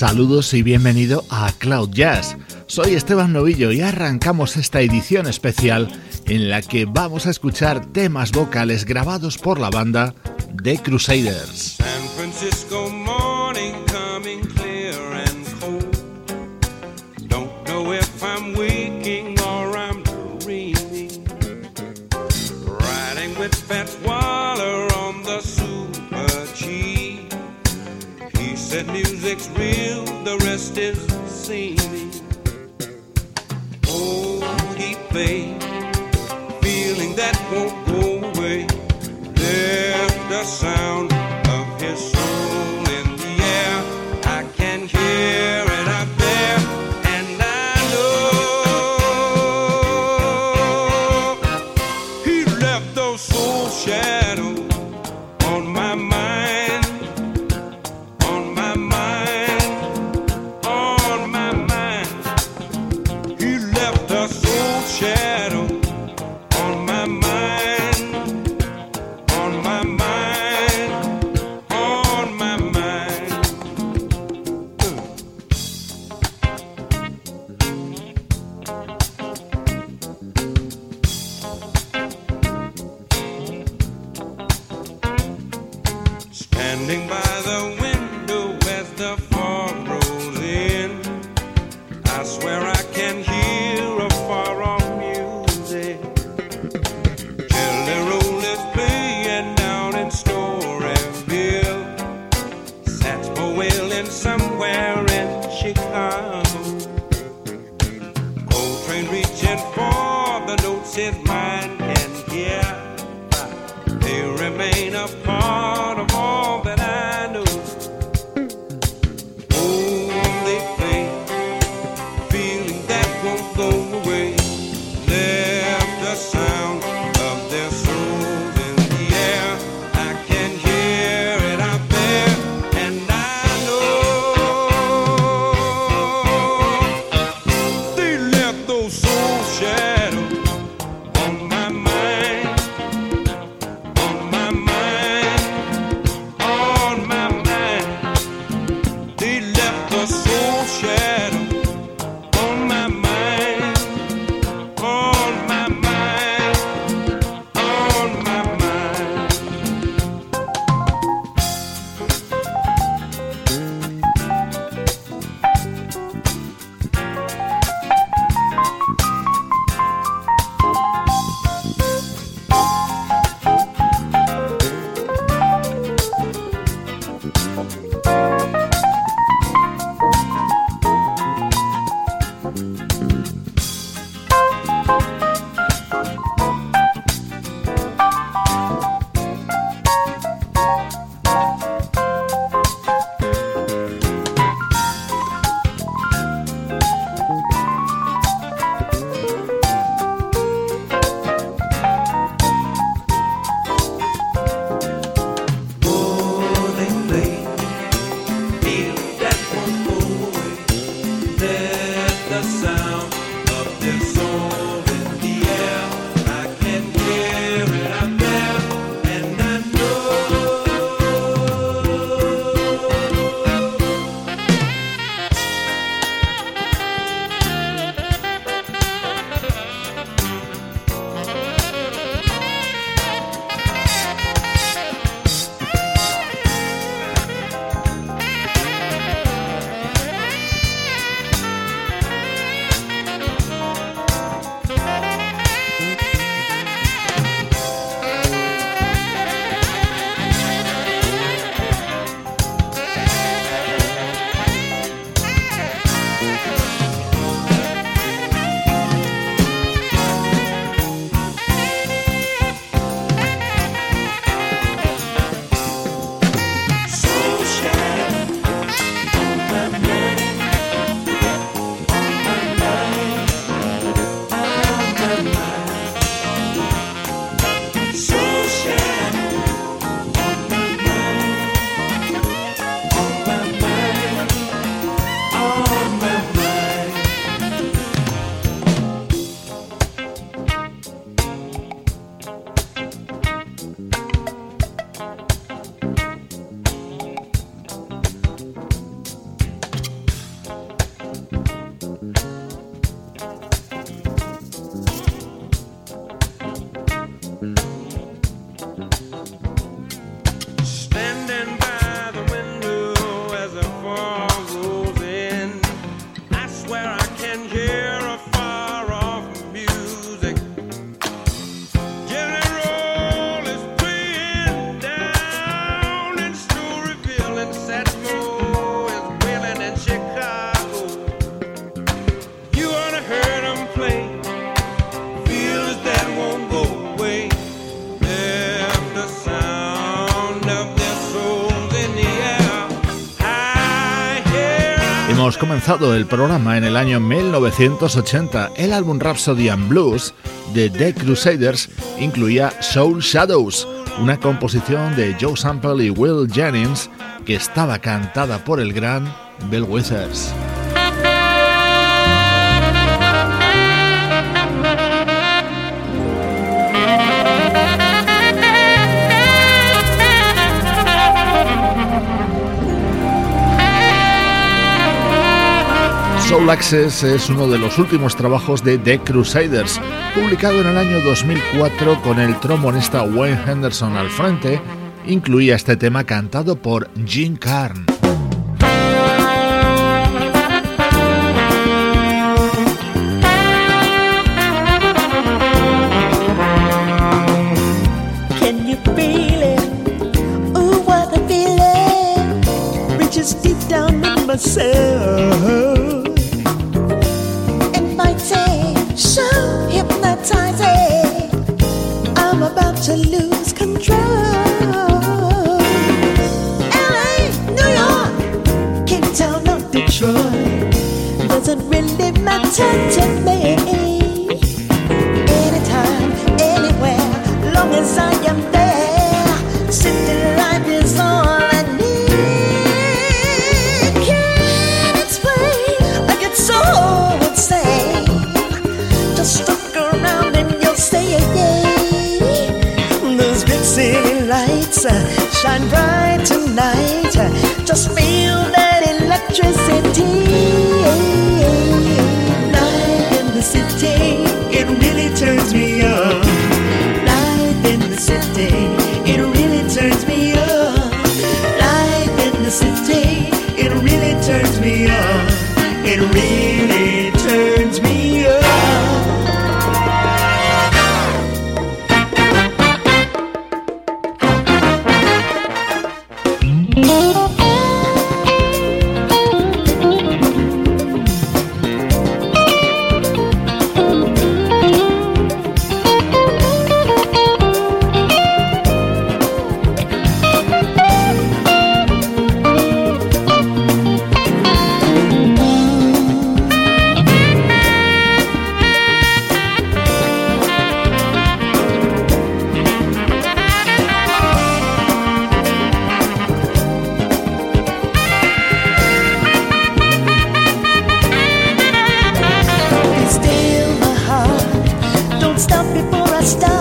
Saludos y bienvenido a Cloud Jazz. Soy Esteban Novillo y arrancamos esta edición especial en la que vamos a escuchar temas vocales grabados por la banda The Crusaders. share. El programa en el año 1980. El álbum Rhapsody and Blues de The Crusaders incluía Soul Shadows, una composición de Joe Sample y Will Jennings que estaba cantada por el gran Bill Withers. Soul Access es uno de los últimos trabajos de The Crusaders, publicado en el año 2004 con el trombonista Wayne Henderson al frente, incluía este tema cantado por Jim Carn. stop.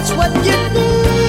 that's what you need.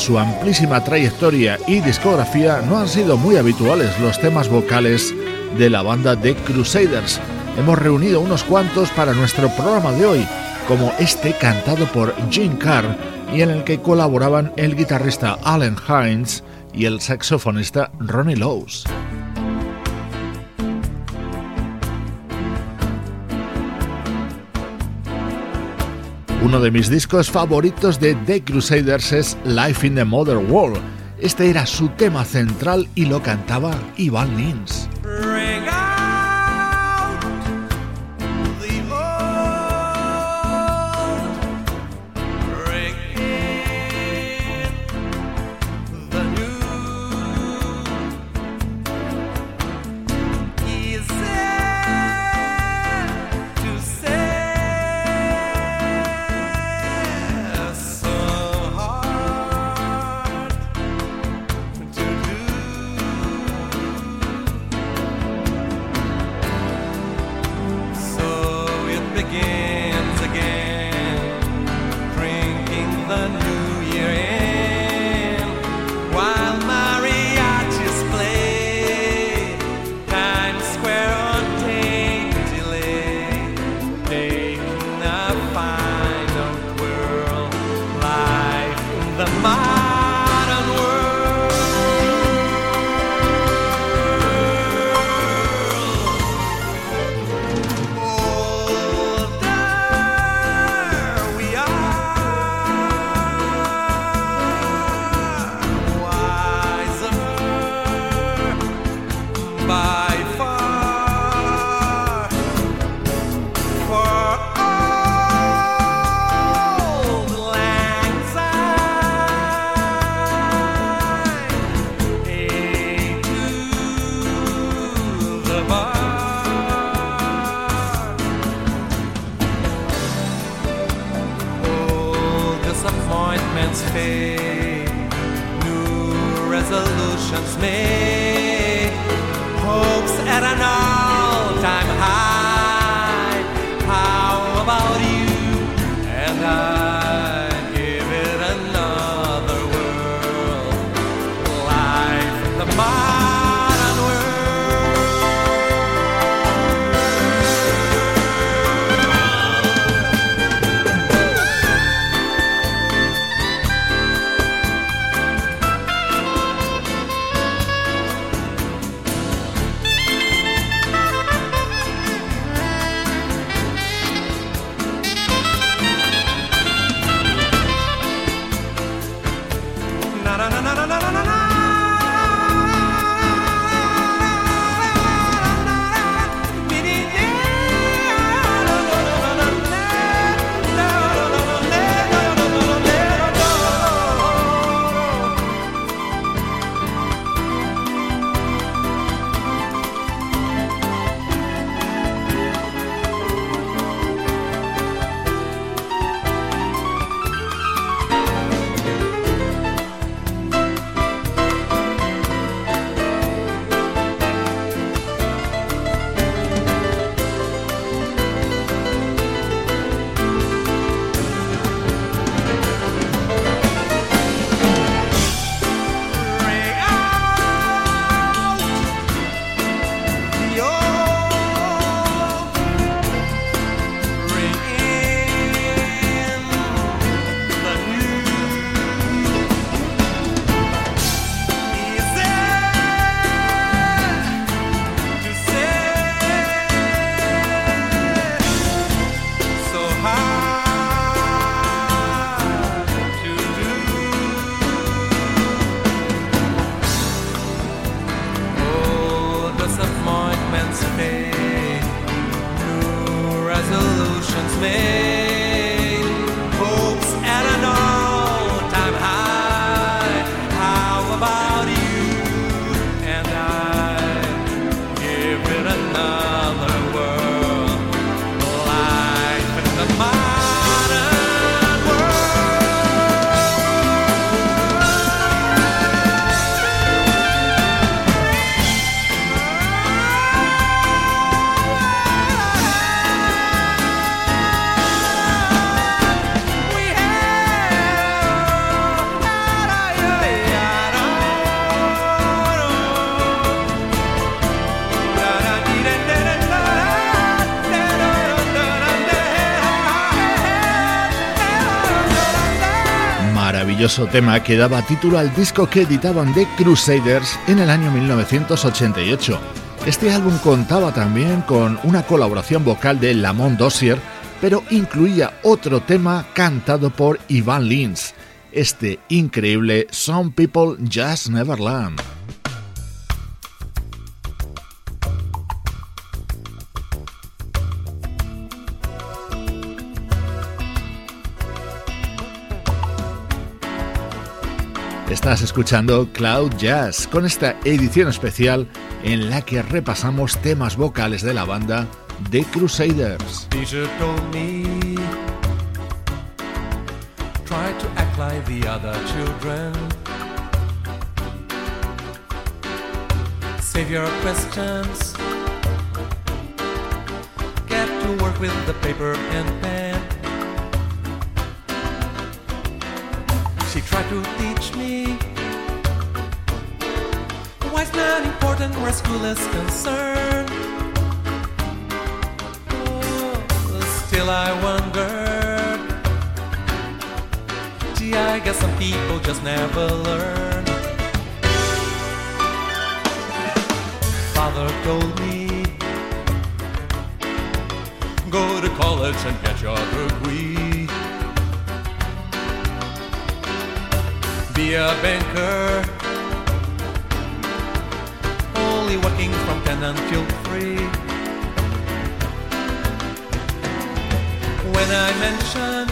Su amplísima trayectoria y discografía no han sido muy habituales los temas vocales de la banda The Crusaders. Hemos reunido unos cuantos para nuestro programa de hoy, como este cantado por Gene Carr y en el que colaboraban el guitarrista Allen Hines y el saxofonista Ronnie Lowes. Uno de mis discos favoritos de The Crusaders es Life in the Modern World. Este era su tema central y lo cantaba Ivan Lins. Maravilloso tema que daba título al disco que editaban The Crusaders en el año 1988. Este álbum contaba también con una colaboración vocal de Lamont Dossier, pero incluía otro tema cantado por Ivan Lins, este increíble Some People Just Never Learn. Estás escuchando Cloud Jazz con esta edición especial en la que repasamos temas vocales de la banda The Crusaders. Save your questions. She tried to teach me why it's not important where school is concerned. Oh, still, I wondered. Gee, I guess some people just never learn. Father told me, go to college and get your degree. Be a banker. Only working from 10 until 3. When I mention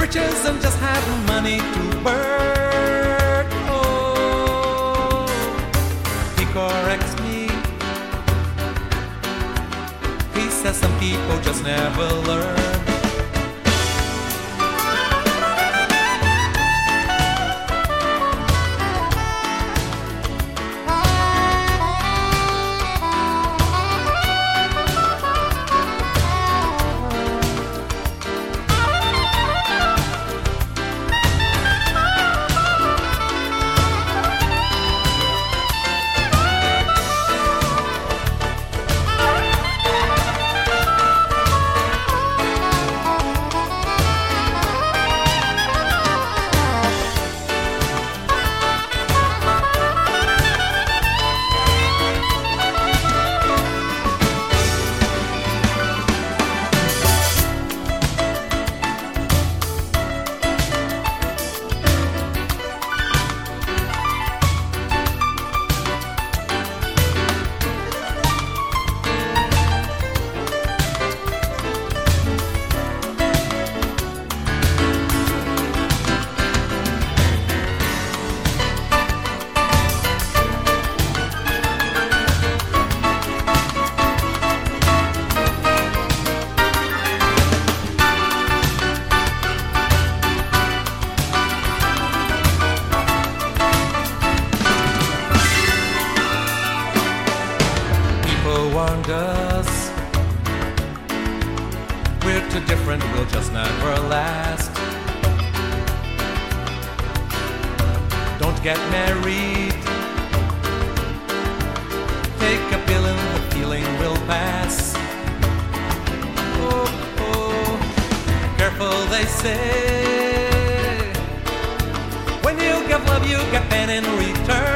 riches and just having money to burn, oh, he corrects me. He says some people just never learn. get married. Take a pill and the feeling will pass. Oh, oh. careful they say. When you give love, you get pain in return.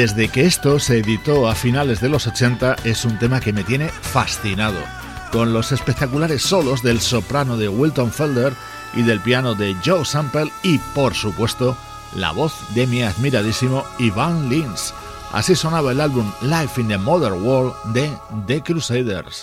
Desde que esto se editó a finales de los 80 es un tema que me tiene fascinado, con los espectaculares solos del soprano de Wilton Felder y del piano de Joe Sample y por supuesto la voz de mi admiradísimo Ivan Lins. Así sonaba el álbum Life in the Modern World de The Crusaders.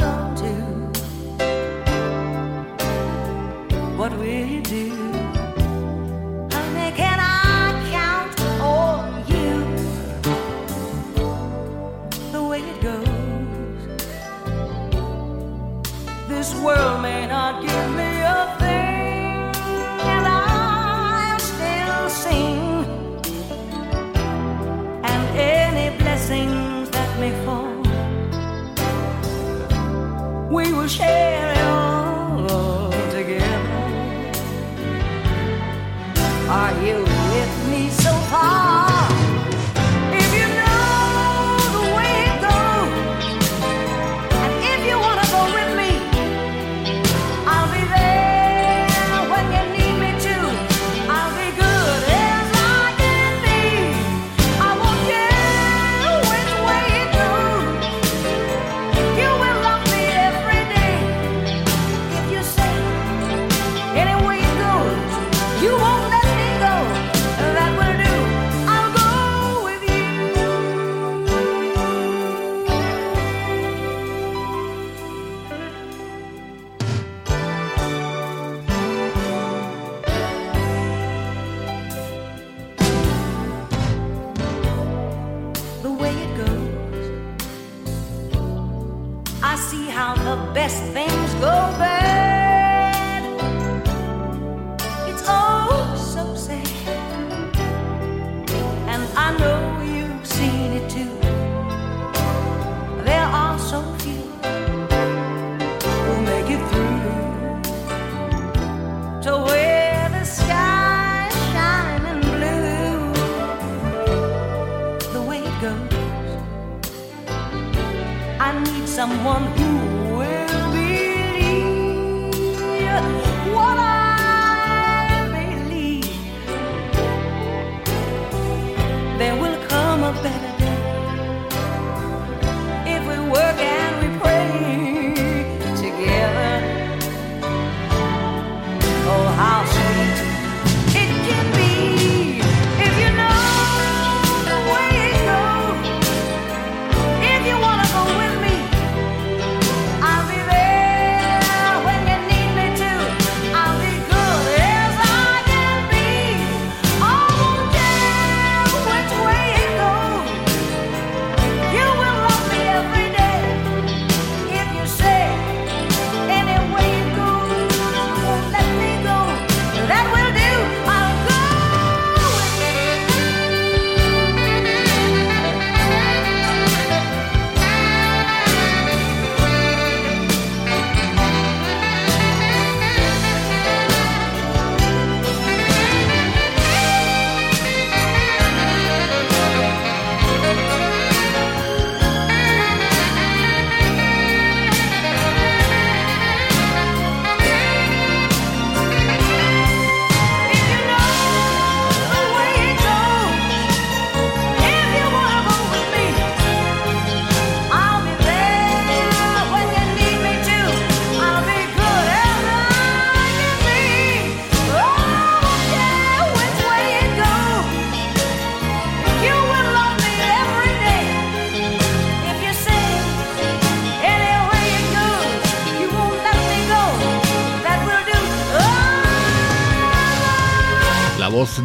world may not give me a thing, and I'll still sing. And any blessings that may fall, we will share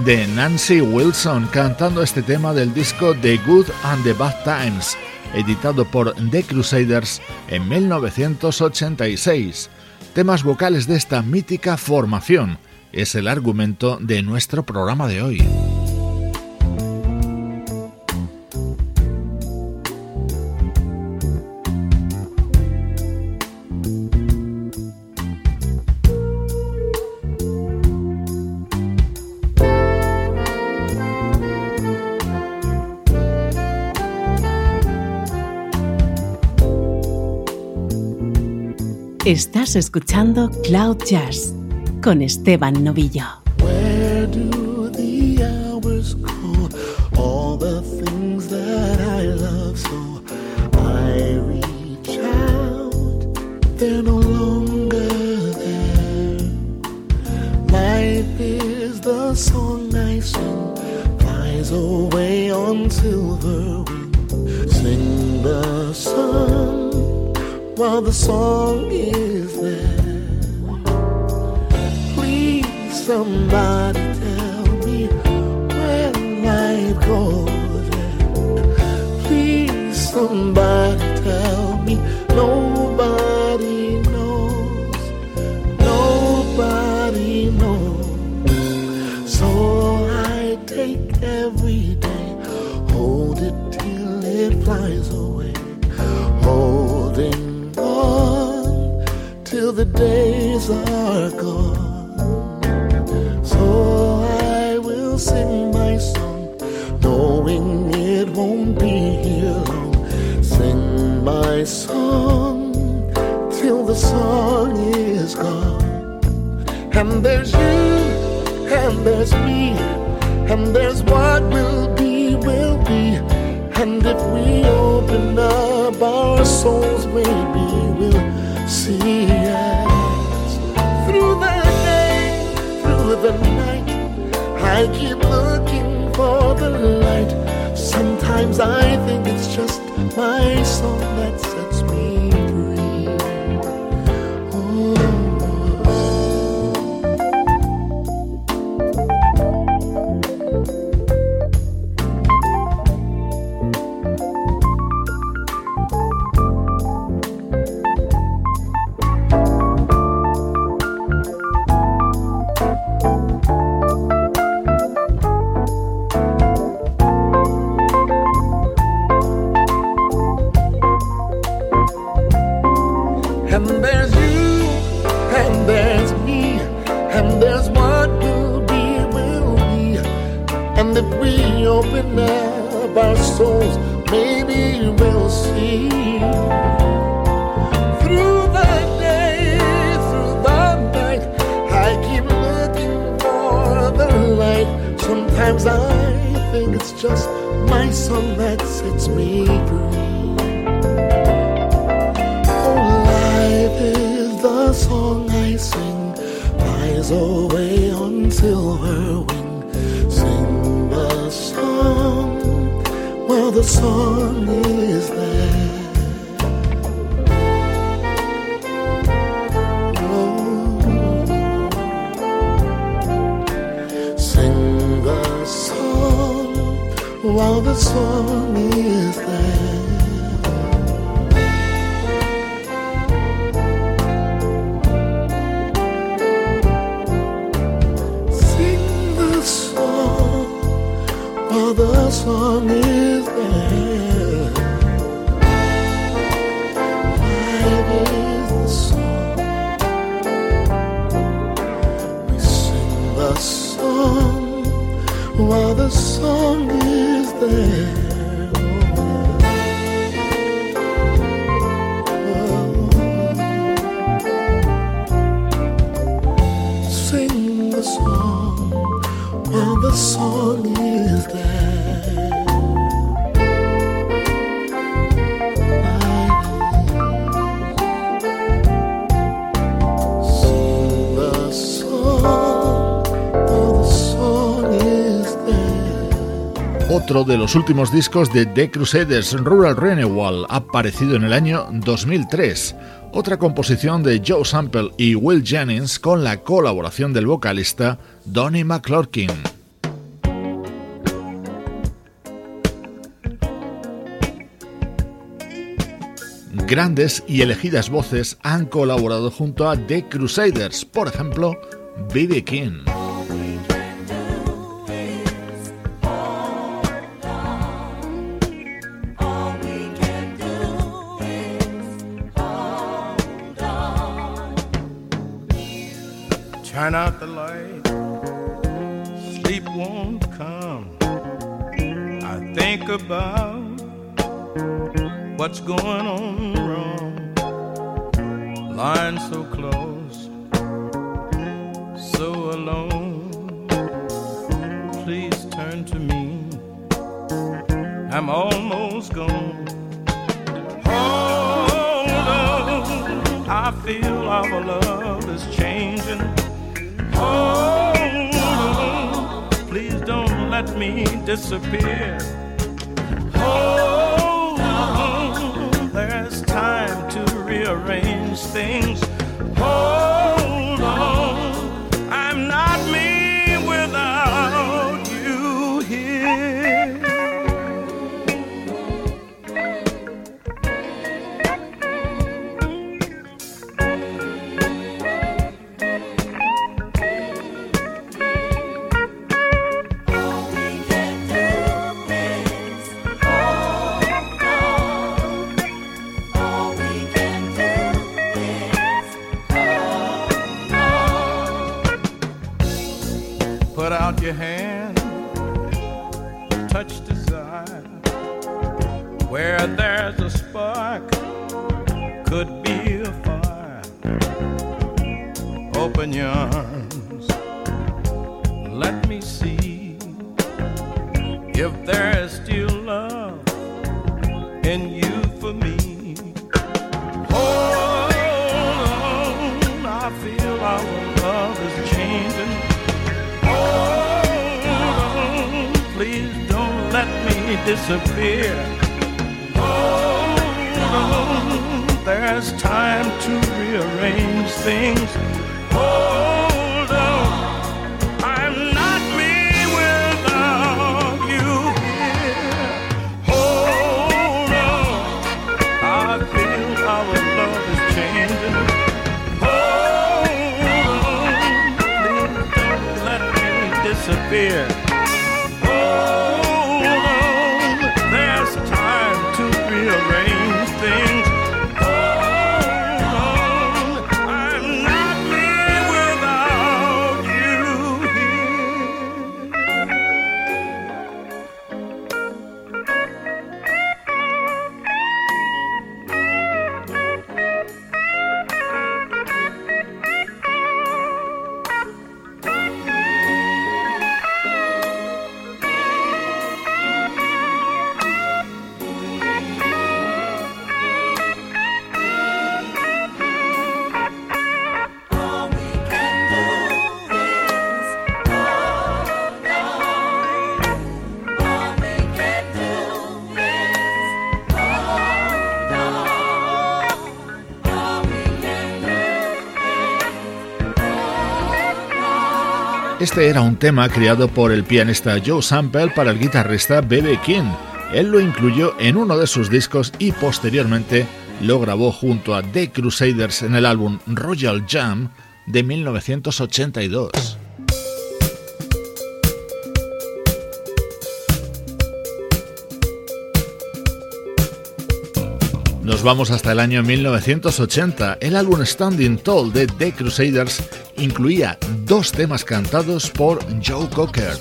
de Nancy Wilson cantando este tema del disco The Good and the Bad Times, editado por The Crusaders en 1986. Temas vocales de esta mítica formación es el argumento de nuestro programa de hoy. Estás escuchando Cloud Jazz con Esteban Novillo. No longer there. Life is the song I sing, flies away on silver. Sing the song while the song Sometimes I think it's just my soul. de los últimos discos de The Crusaders, Rural Renewal, aparecido en el año 2003. Otra composición de Joe Sample y Will Jennings con la colaboración del vocalista Donnie McClurkin. Grandes y elegidas voces han colaborado junto a The Crusaders, por ejemplo, B.B. King. Turn out the light, sleep won't come. I think about what's going on wrong. Lying so close, so alone. Please turn to me. I'm almost gone. Hold on, I feel our love is changing. Hold on, please don't let me disappear. Hold on, there's time to rearrange things. Hold on, Este era un tema creado por el pianista Joe Sample para el guitarrista B.B. King. Él lo incluyó en uno de sus discos y posteriormente lo grabó junto a The Crusaders en el álbum Royal Jam de 1982. Nos vamos hasta el año 1980. El álbum Standing Tall de The Crusaders incluía dos temas cantados por Joe Cocker.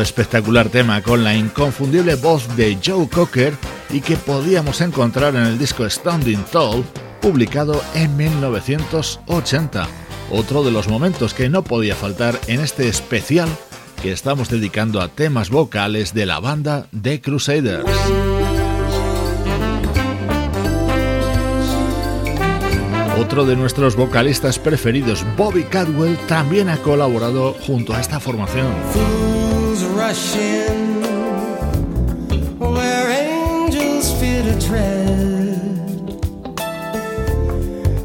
Espectacular tema con la inconfundible voz de Joe Cocker y que podíamos encontrar en el disco Standing Tall, publicado en 1980. Otro de los momentos que no podía faltar en este especial que estamos dedicando a temas vocales de la banda The Crusaders. Otro de nuestros vocalistas preferidos, Bobby Cadwell, también ha colaborado junto a esta formación. Rushing where angels fear to tread,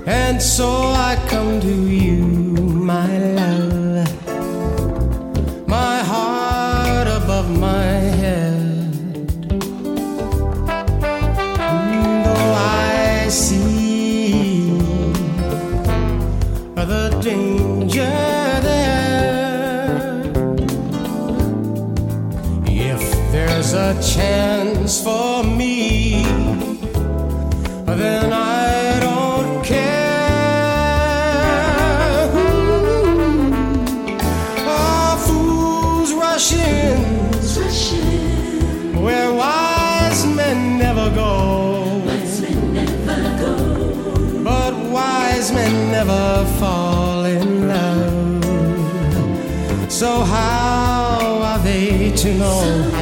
and so I come to you, my love, my heart above my head. Though I see the danger a chance for me, then I don't care. Oh, fools rushing where wise men never go. But wise men never fall in love. So how are they to know?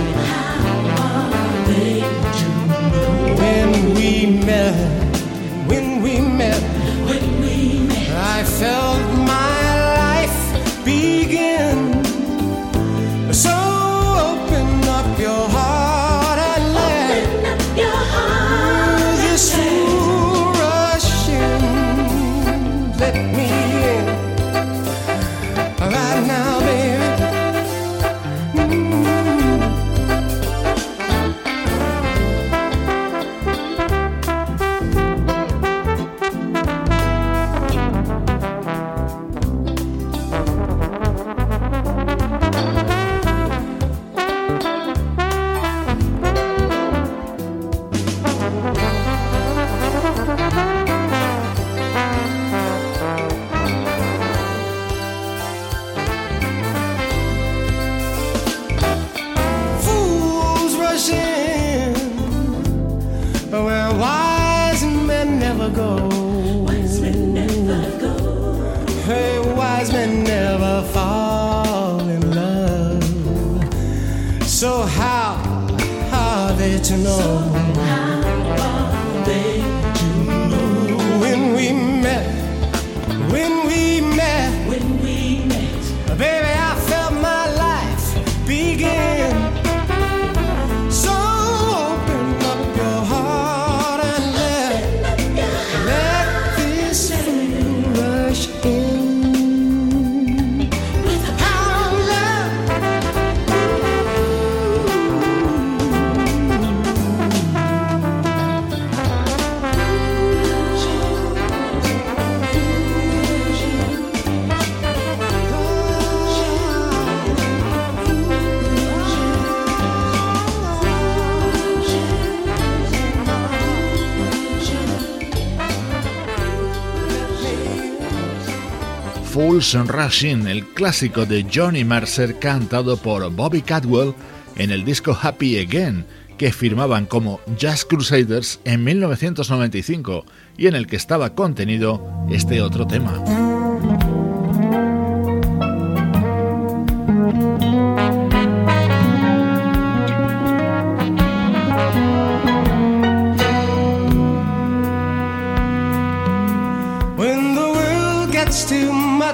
Fools Rushing, el clásico de Johnny Mercer cantado por Bobby Cadwell en el disco Happy Again, que firmaban como Jazz Crusaders en 1995 y en el que estaba contenido este otro tema.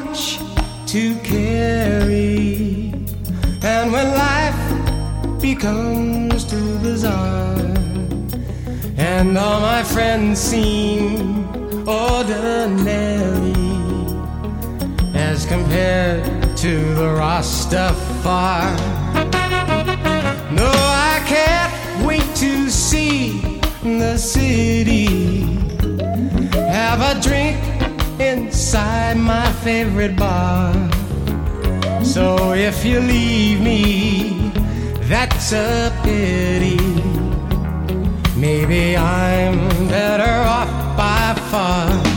Much to carry, and when life becomes too bizarre, and all my friends seem ordinary as compared to the Rastafari. No, I can't wait to see the city have a drink inside my favorite bar. So if you leave me, that's a pity. Maybe I'm better off by far.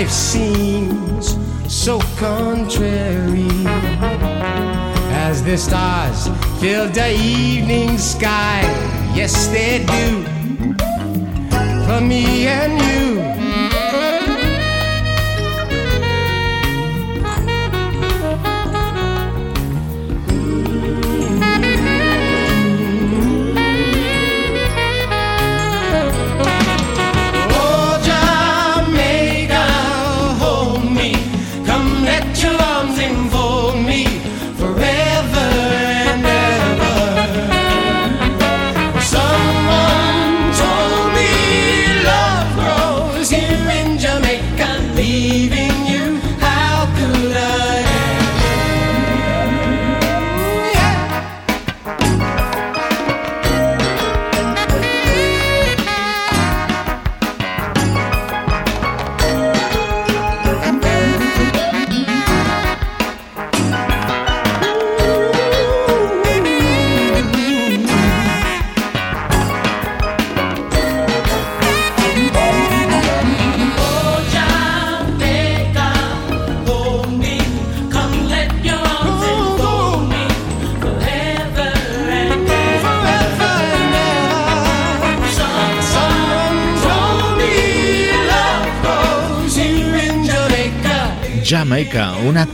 Life seems so contrary as the stars fill the evening sky. Yes, they do for me and you.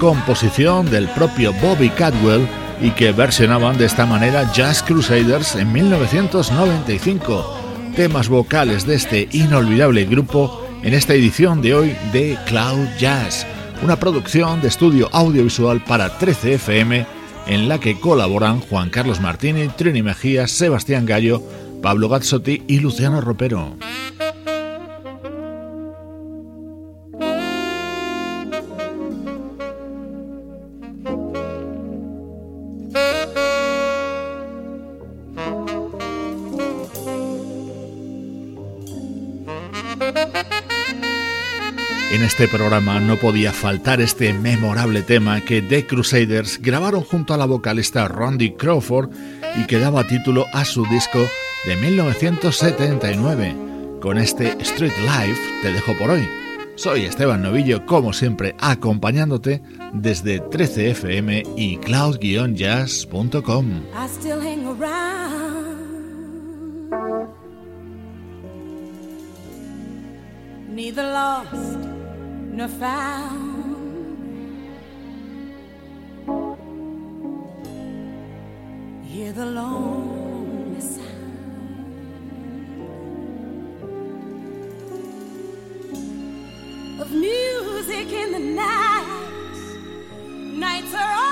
Composición del propio Bobby Cadwell y que versionaban de esta manera Jazz Crusaders en 1995. Temas vocales de este inolvidable grupo en esta edición de hoy de Cloud Jazz, una producción de estudio audiovisual para 13 FM en la que colaboran Juan Carlos Martini, Trini Mejía, Sebastián Gallo, Pablo Gazzotti y Luciano Ropero. En este programa no podía faltar este memorable tema que The Crusaders grabaron junto a la vocalista Randy Crawford y que daba título a su disco de 1979. Con este Street Life te dejo por hoy. Soy Esteban Novillo, como siempre, acompañándote desde 13fm y cloud-jazz.com. Neither lost nor found. Hear the lonely sound of music in the night. Nights are always